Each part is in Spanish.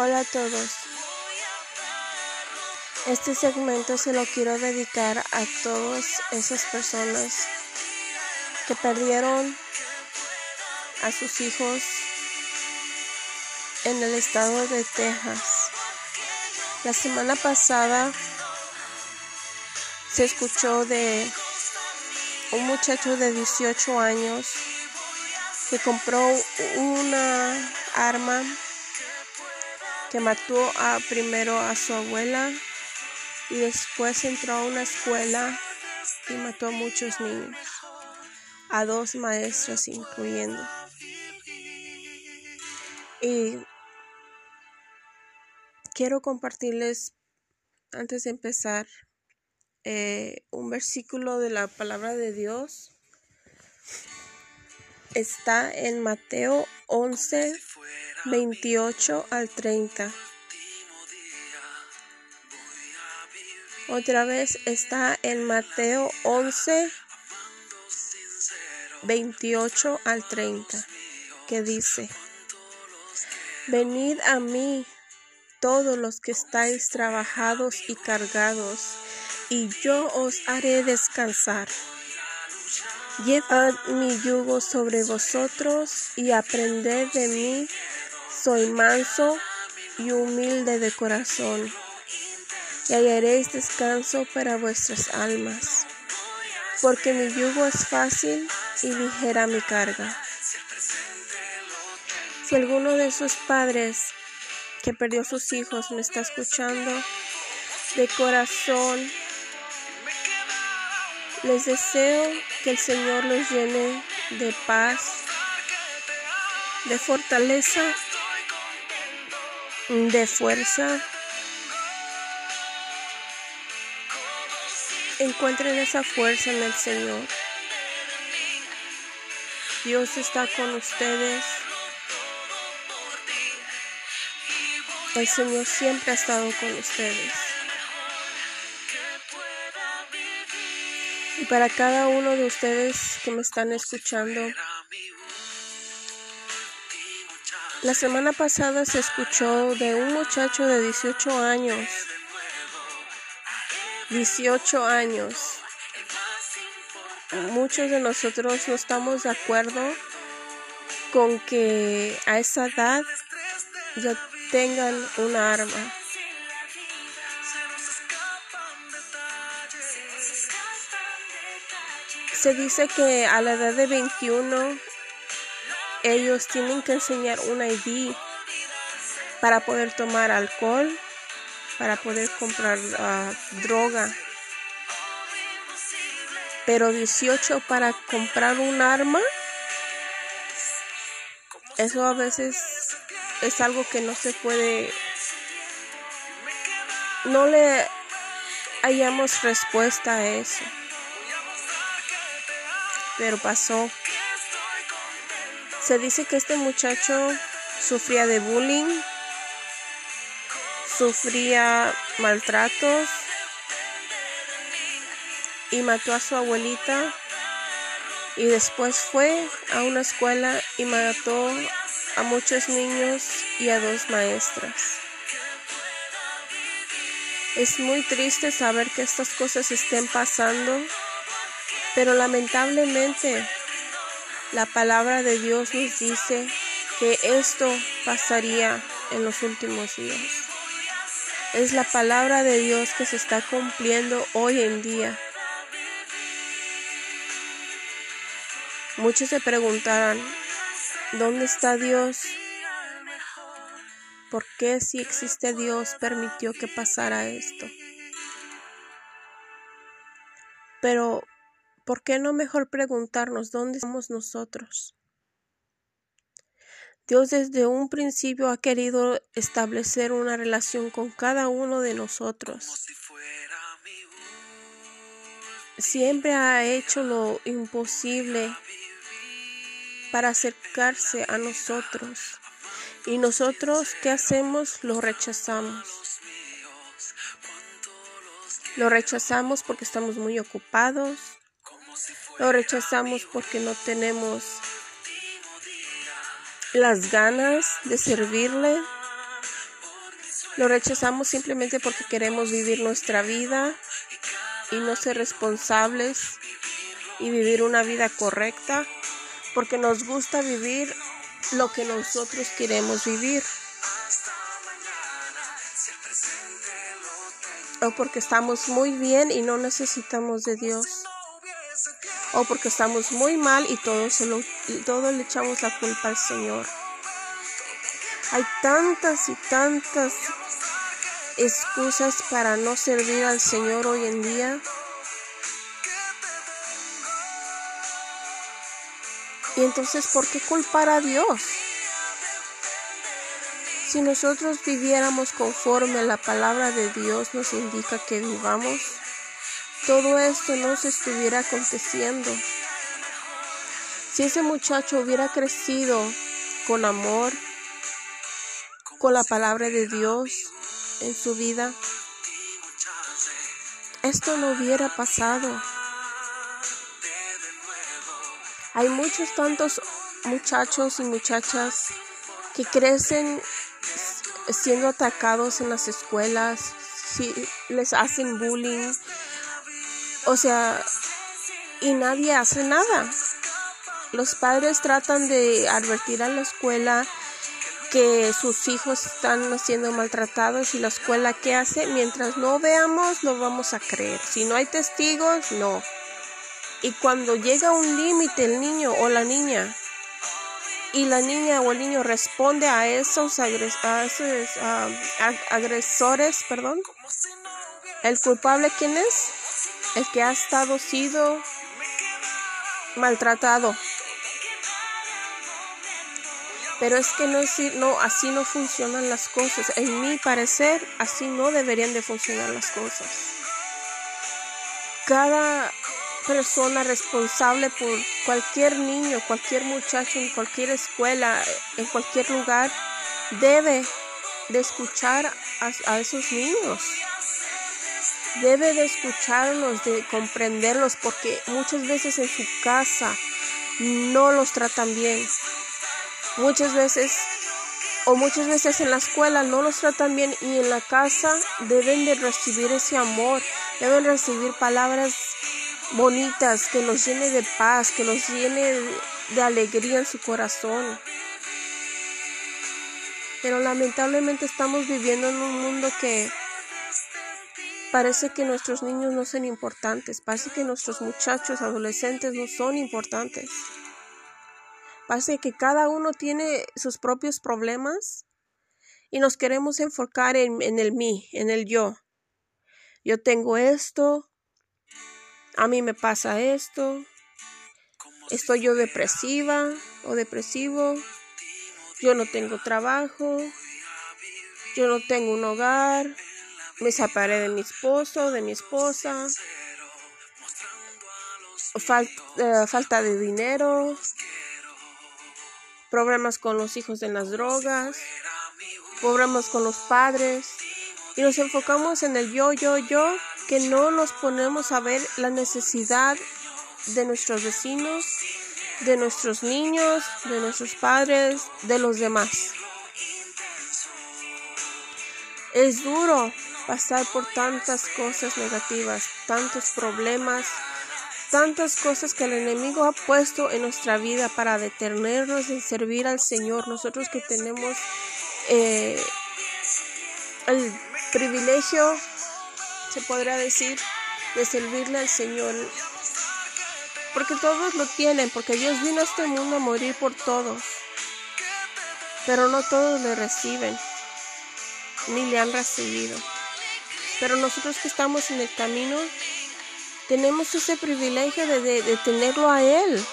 Hola a todos. Este segmento se lo quiero dedicar a todas esas personas que perdieron a sus hijos en el estado de Texas. La semana pasada se escuchó de un muchacho de 18 años que compró una arma que mató a, primero a su abuela y después entró a una escuela y mató a muchos niños, a dos maestras incluyendo. Y quiero compartirles, antes de empezar, eh, un versículo de la palabra de Dios. Está en Mateo 11, 28 al 30. Otra vez está en Mateo 11, 28 al 30, que dice, Venid a mí todos los que estáis trabajados y cargados, y yo os haré descansar. Llevad mi yugo sobre vosotros y aprended de mí, soy manso y humilde de corazón, y hallaréis descanso para vuestras almas, porque mi yugo es fácil y ligera mi carga. Si alguno de sus padres que perdió sus hijos me está escuchando, de corazón, les deseo que el Señor los llene de paz, de fortaleza, de fuerza. Encuentren esa fuerza en el Señor. Dios está con ustedes. El Señor siempre ha estado con ustedes. Para cada uno de ustedes que me están escuchando, la semana pasada se escuchó de un muchacho de 18 años. 18 años. Muchos de nosotros no estamos de acuerdo con que a esa edad ya tengan un arma. Se dice que a la edad de 21 ellos tienen que enseñar un ID para poder tomar alcohol, para poder comprar ah, droga. Pero 18 para comprar un arma, eso a veces es algo que no se puede, no le hallamos respuesta a eso. Pero pasó. Se dice que este muchacho sufría de bullying, sufría maltratos y mató a su abuelita y después fue a una escuela y mató a muchos niños y a dos maestras. Es muy triste saber que estas cosas estén pasando, pero lamentablemente la palabra de Dios nos dice que esto pasaría en los últimos días. Es la palabra de Dios que se está cumpliendo hoy en día. Muchos se preguntarán, ¿dónde está Dios? ¿Por qué si existe Dios permitió que pasara esto? Pero, ¿por qué no mejor preguntarnos dónde estamos nosotros? Dios desde un principio ha querido establecer una relación con cada uno de nosotros. Siempre ha hecho lo imposible para acercarse a nosotros. Y nosotros, ¿qué hacemos? Lo rechazamos. Lo rechazamos porque estamos muy ocupados. Lo rechazamos porque no tenemos las ganas de servirle. Lo rechazamos simplemente porque queremos vivir nuestra vida y no ser responsables y vivir una vida correcta, porque nos gusta vivir lo que nosotros queremos vivir. O porque estamos muy bien y no necesitamos de Dios. O porque estamos muy mal y todo, se lo, le echamos la culpa al Señor. Hay tantas y tantas excusas para no servir al Señor hoy en día. Y entonces, ¿por qué culpar a Dios? Si nosotros viviéramos conforme la palabra de Dios nos indica que vivamos, todo esto no se estuviera aconteciendo. Si ese muchacho hubiera crecido con amor, con la palabra de Dios en su vida, esto no hubiera pasado. Hay muchos tantos muchachos y muchachas que crecen siendo atacados en las escuelas, si les hacen bullying, o sea, y nadie hace nada. Los padres tratan de advertir a la escuela que sus hijos están siendo maltratados y la escuela qué hace, mientras no veamos no vamos a creer. Si no hay testigos, no. Y cuando llega un límite el niño o la niña y la niña o el niño responde a esos, agresores, perdón, ¿el culpable quién es? El que ha estado sido maltratado. Pero es que no, no, así no funcionan las cosas. En mi parecer, así no deberían de funcionar las cosas. Cada persona responsable por cualquier niño, cualquier muchacho, en cualquier escuela, en cualquier lugar, debe de escuchar a, a esos niños. Debe de escucharlos, de comprenderlos, porque muchas veces en su casa no los tratan bien. Muchas veces o muchas veces en la escuela no los tratan bien y en la casa deben de recibir ese amor, deben recibir palabras bonitas, que los llene de paz, que los llene de alegría en su corazón. Pero lamentablemente estamos viviendo en un mundo que parece que nuestros niños no son importantes, parece que nuestros muchachos, adolescentes no son importantes. Parece que cada uno tiene sus propios problemas y nos queremos enfocar en, en el mí, en el yo. Yo tengo esto, a mí me pasa esto, estoy yo depresiva o depresivo, yo no tengo trabajo, yo no tengo un hogar, me separé de mi esposo, de mi esposa, eh, falta de dinero, problemas con los hijos en las drogas, problemas con los padres, y nos enfocamos en el yo, yo, yo, que no nos ponemos a ver la necesidad de nuestros vecinos, de nuestros niños, de nuestros padres, de los demás. Es duro pasar por tantas cosas negativas, tantos problemas, tantas cosas que el enemigo ha puesto en nuestra vida para detenernos en servir al Señor. Nosotros que tenemos eh, el privilegio se podrá decir, de servirle al Señor. Porque todos lo tienen, porque Dios vino a este mundo a morir por todos. Pero no todos le reciben, ni le han recibido. Pero nosotros que estamos en el camino, tenemos ese privilegio de, de tenerlo a Él,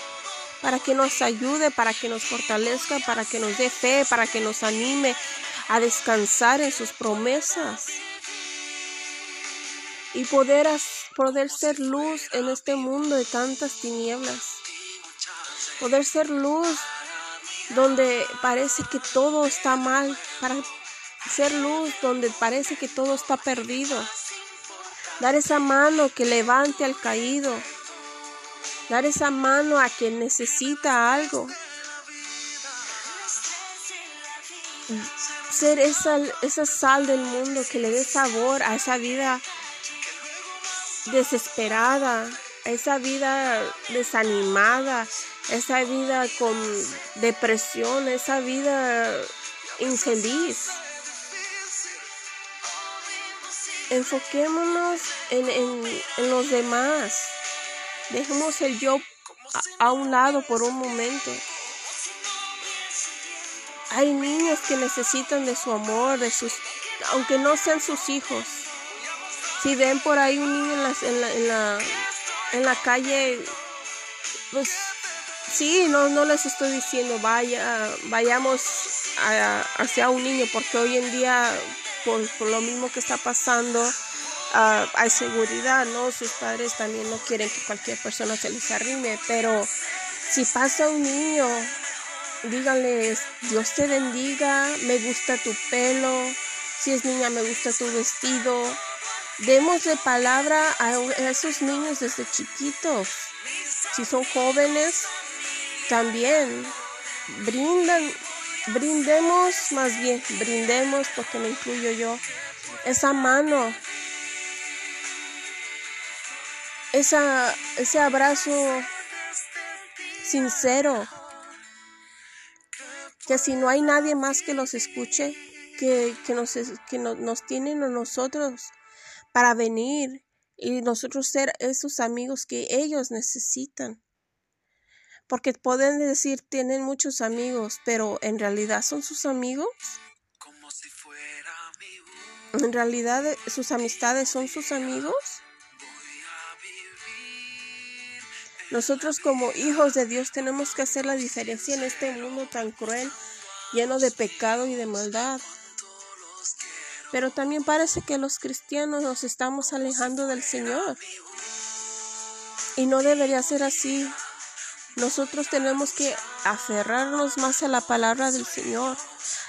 para que nos ayude, para que nos fortalezca, para que nos dé fe, para que nos anime a descansar en sus promesas y poder, poder ser luz en este mundo de tantas tinieblas. Poder ser luz donde parece que todo está mal, para ser luz donde parece que todo está perdido. Dar esa mano que levante al caído. Dar esa mano a quien necesita algo. ser esa, esa sal del mundo que le dé sabor a esa vida desesperada, a esa vida desanimada, esa vida con depresión, esa vida infeliz. Enfoquémonos en, en, los demás. Dejemos el yo a, a un lado por un momento. Hay niños que necesitan de su amor, de sus, aunque no sean sus hijos. Si ven por ahí un niño en la, en la, en la, calle, pues sí, no, no les estoy diciendo vaya, vayamos hacia un niño, porque hoy en día, por, lo mismo que está pasando, uh, hay seguridad, ¿no? Sus padres también no quieren que cualquier persona se les arrime, pero si pasa un niño díganles, Dios te bendiga, me gusta tu pelo, si es niña me gusta tu vestido. Démosle palabra a esos niños desde chiquitos. Si son jóvenes, también brindan, brindemos más bien, brindemos porque me incluyo yo, esa mano, esa, ese abrazo sincero que si no hay nadie más que los escuche, que, nos, que nos tienen a nosotros para venir y nosotros ser esos amigos que ellos necesitan. Porque pueden decir tienen muchos amigos, pero en realidad son sus amigos. En realidad sus amistades son sus amigos. Nosotros como hijos de Dios tenemos que hacer la diferencia en este mundo tan cruel, lleno de pecado y de maldad. Pero también parece que los cristianos nos estamos alejando del Señor. Y no debería ser así. Nosotros tenemos que aferrarnos más a la palabra del Señor,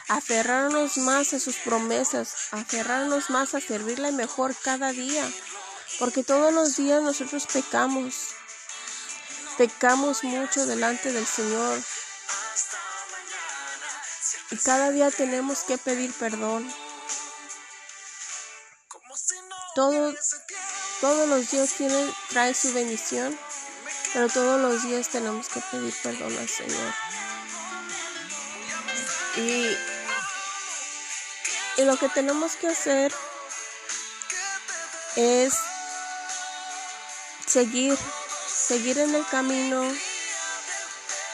aferrarnos más a sus promesas, aferrarnos más a servirle mejor cada día, porque todos los días nosotros pecamos. Pecamos mucho delante del Señor. Y cada día tenemos que pedir perdón. Todo, todos los días trae su bendición, pero todos los días tenemos que pedir perdón al Señor. Y, y lo que tenemos que hacer es seguir seguir en el camino,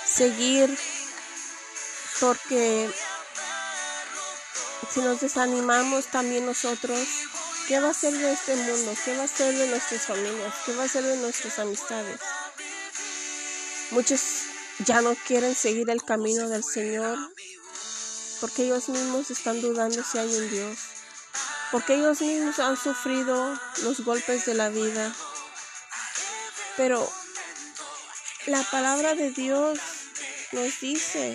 seguir, porque si nos desanimamos también nosotros, ¿qué va a ser de este mundo? ¿Qué va a ser de nuestras familias? ¿Qué va a ser de nuestras amistades? Muchos ya no quieren seguir el camino del Señor porque ellos mismos están dudando si hay un Dios, porque ellos mismos han sufrido los golpes de la vida. Pero la palabra de Dios nos dice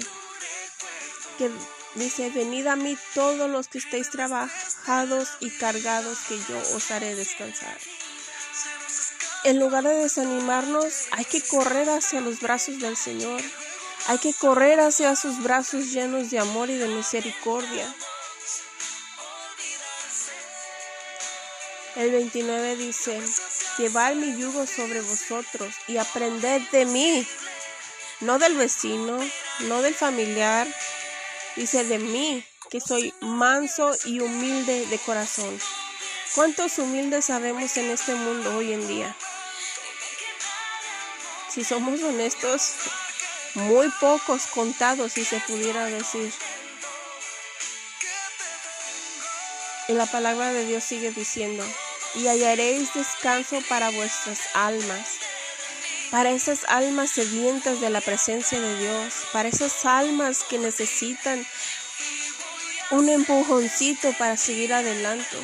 que dice, venid a mí todos los que estéis trabajados y cargados, que yo os haré descansar. En lugar de desanimarnos, hay que correr hacia los brazos del Señor. Hay que correr hacia sus brazos llenos de amor y de misericordia. El 29 dice, llevar mi yugo sobre vosotros y aprended de mí, no del vecino, no del familiar, dice de mí, que soy manso y humilde de corazón. ¿Cuántos humildes sabemos en este mundo hoy en día? Si somos honestos, muy pocos contados, si se pudiera decir. Y la palabra de Dios sigue diciendo, y hallaréis descanso para vuestras almas, para esas almas sedientas de la presencia de Dios, para esas almas que necesitan un empujoncito para seguir adelante,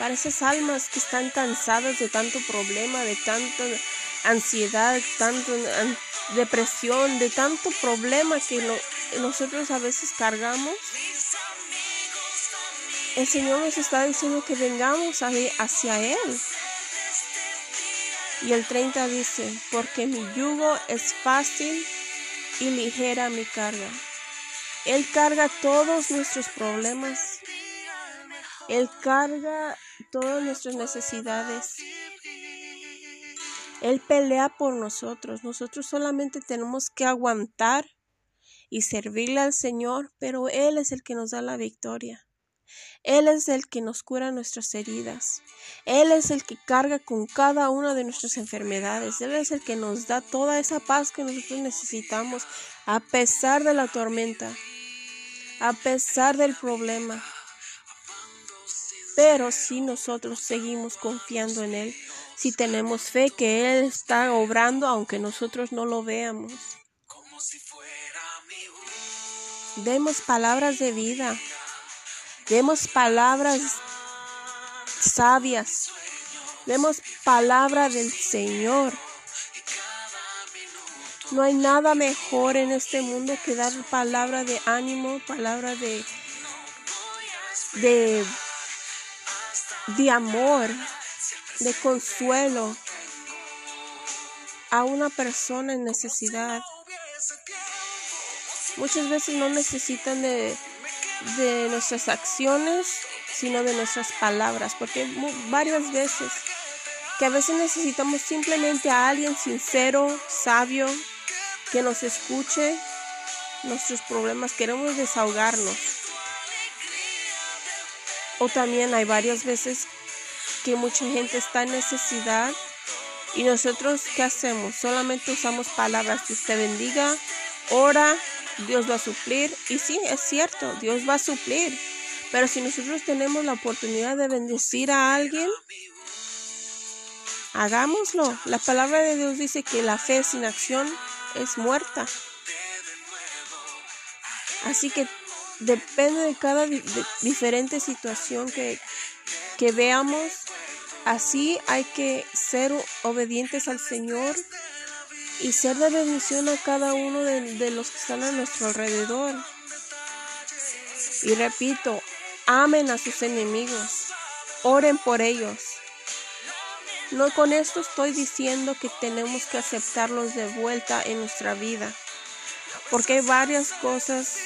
para esas almas que están cansadas de tanto problema, de tanta ansiedad, tanta depresión, de tanto problema que nosotros a veces cargamos el Señor nos está diciendo que vengamos hacia Él. Y el 30 dice, porque mi yugo es fácil y ligera mi carga. Él carga todos nuestros problemas. Él carga todas nuestras necesidades. Él pelea por nosotros. Nosotros solamente tenemos que aguantar y servirle al Señor, pero Él es el que nos da la victoria. Él es el que nos cura nuestras heridas. Él es el que carga con cada una de nuestras enfermedades. Él es el que nos da toda esa paz que nosotros necesitamos a pesar de la tormenta, a pesar del problema. Pero si nosotros seguimos confiando en Él, si tenemos fe que Él está obrando aunque nosotros no lo veamos. Demos palabras de vida. Demos palabras sabias. Demos palabra del Señor. No hay nada mejor en este mundo que dar palabra de ánimo, palabra de, de, de amor, de consuelo a una persona en necesidad. Muchas veces no necesitan de, de nuestras acciones, sino de nuestras palabras, porque varias veces que a veces necesitamos simplemente a alguien sincero, sabio, que nos escuche nuestros problemas, queremos desahogarnos. O también hay varias veces que mucha gente está en necesidad y nosotros, ¿qué hacemos? Solamente usamos palabras que usted bendiga, ora, Dios va a suplir. Y sí, es cierto, Dios va a suplir. Pero si nosotros tenemos la oportunidad de bendecir a alguien, hagámoslo. La palabra de Dios dice que la fe sin acción es muerta. Así que depende de cada diferente situación que, que veamos, Así hay que ser obedientes al Señor y ser de bendición a cada uno de, los que están a nuestro alrededor. Y repito, amen a sus enemigos, oren por ellos. No con esto estoy diciendo que tenemos que aceptarlos de vuelta en nuestra vida, porque hay varias cosas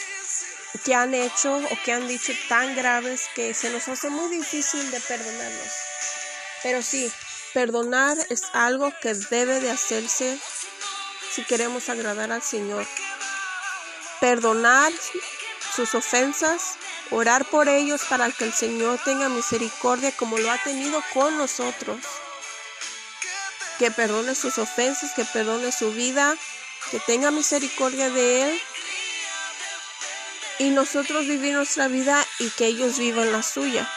que han hecho o que han dicho tan graves que se nos hace muy difícil de perdonarlos. Pero sí, perdonar es algo que debe de hacerse si queremos agradar al Señor. Perdonar sus ofensas, orar por ellos para que el Señor tenga misericordia como lo ha tenido con nosotros. Que perdone sus ofensas, que perdone su vida, que tenga misericordia de Él. Y nosotros vivir nuestra vida y que ellos vivan la suya.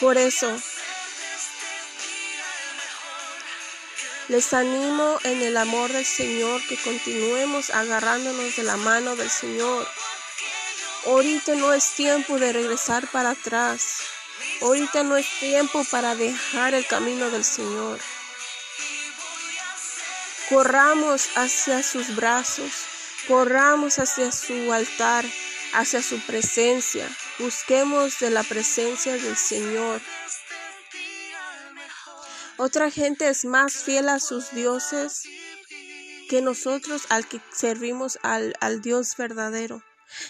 Por eso, les animo en el amor del Señor que continuemos agarrándonos de la mano del Señor. Ahorita no es tiempo de regresar para atrás. Ahorita no es tiempo para dejar el camino del Señor. Corramos hacia sus brazos, corramos hacia su altar, hacia su presencia. Busquemos de la presencia del Señor. Otra gente es más fiel a sus dioses que nosotros al que servimos al, al Dios verdadero.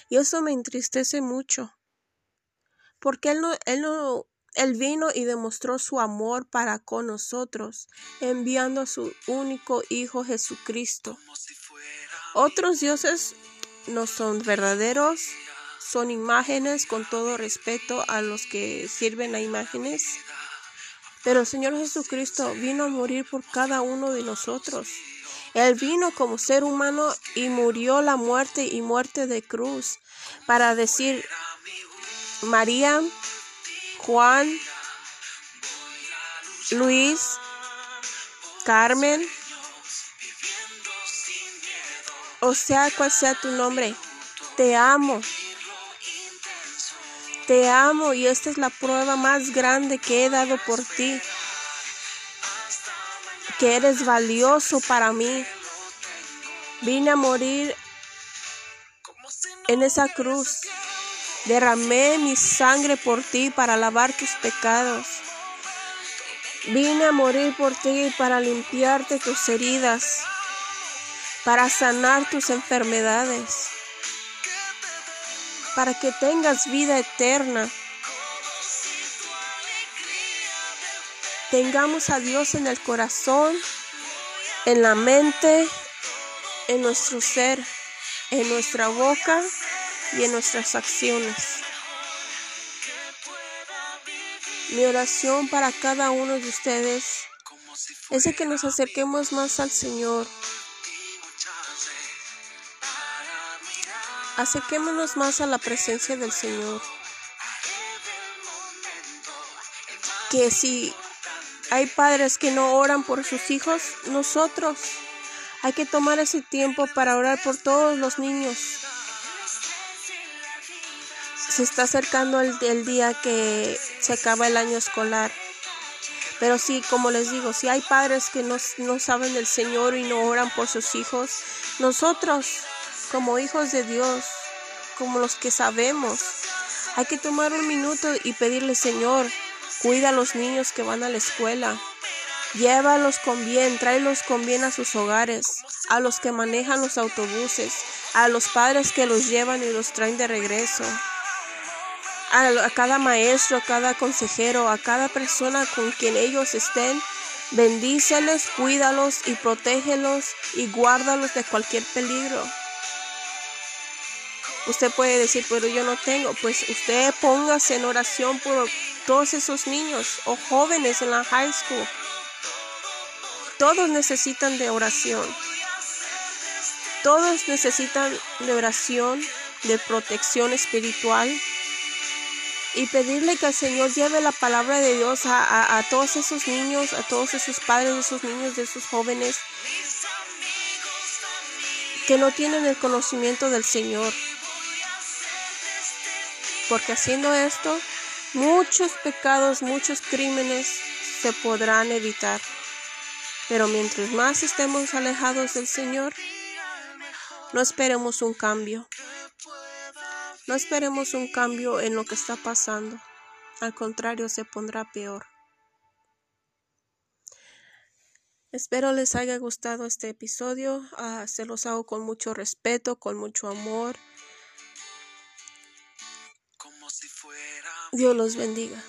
Y eso me entristece mucho. Porque él no, él no, él vino y demostró su amor para con nosotros, enviando a su único Hijo Jesucristo. Otros dioses no son verdaderos, son imágenes con todo respeto a los que sirven a imágenes. Pero el Señor Jesucristo vino a morir por cada uno de nosotros. Él vino como ser humano y murió la muerte y muerte de cruz para decir, María, Juan, Luis, Carmen, o sea cual sea tu nombre, te amo. Te amo y esta es la prueba más grande que he dado por ti. Que eres valioso para mí. Vine a morir en esa cruz. Derramé mi sangre por ti para lavar tus pecados. Vine a morir por ti para limpiarte tus heridas. para sanar tus enfermedades, para que tengas vida eterna. Tengamos a Dios en el corazón, en la mente, en nuestro ser, en nuestra boca y en nuestras acciones. Mi oración para cada uno de ustedes es de que nos acerquemos más al Señor. Acerquémonos más a la presencia del Señor. Que si hay padres que no oran por sus hijos, nosotros hay que tomar ese tiempo para orar por todos los niños. Se está acercando el, día que se acaba el año escolar. Pero sí, como les digo, si hay padres que no, saben del Señor y no oran por sus hijos, nosotros, como hijos de Dios, como los que sabemos, hay que tomar un minuto y pedirle, Señor, cuida a los niños que van a la escuela. Llévalos con bien, tráelos con bien a sus hogares, a los que manejan los autobuses, a los padres que los llevan y los traen de regreso, a, cada maestro, a cada consejero, a cada persona con quien ellos estén. Bendíceles, cuídalos y protégelos y guárdalos de cualquier peligro. Usted puede decir, pero yo no tengo. Pues usted póngase en oración por todos esos niños o jóvenes en la high school todos necesitan de oración. Todos necesitan de oración, de protección espiritual y pedirle que el Señor lleve la palabra de Dios a, todos esos niños, a todos esos padres de esos niños, de esos jóvenes que no tienen el conocimiento del Señor. Porque haciendo esto, muchos pecados, muchos crímenes se podrán evitar. Pero mientras más estemos alejados del Señor, no esperemos un cambio. No esperemos un cambio en lo que está pasando. Al contrario, se pondrá peor. Espero les haya gustado este episodio. Ah, se los hago con mucho respeto, con mucho amor. Dios los bendiga.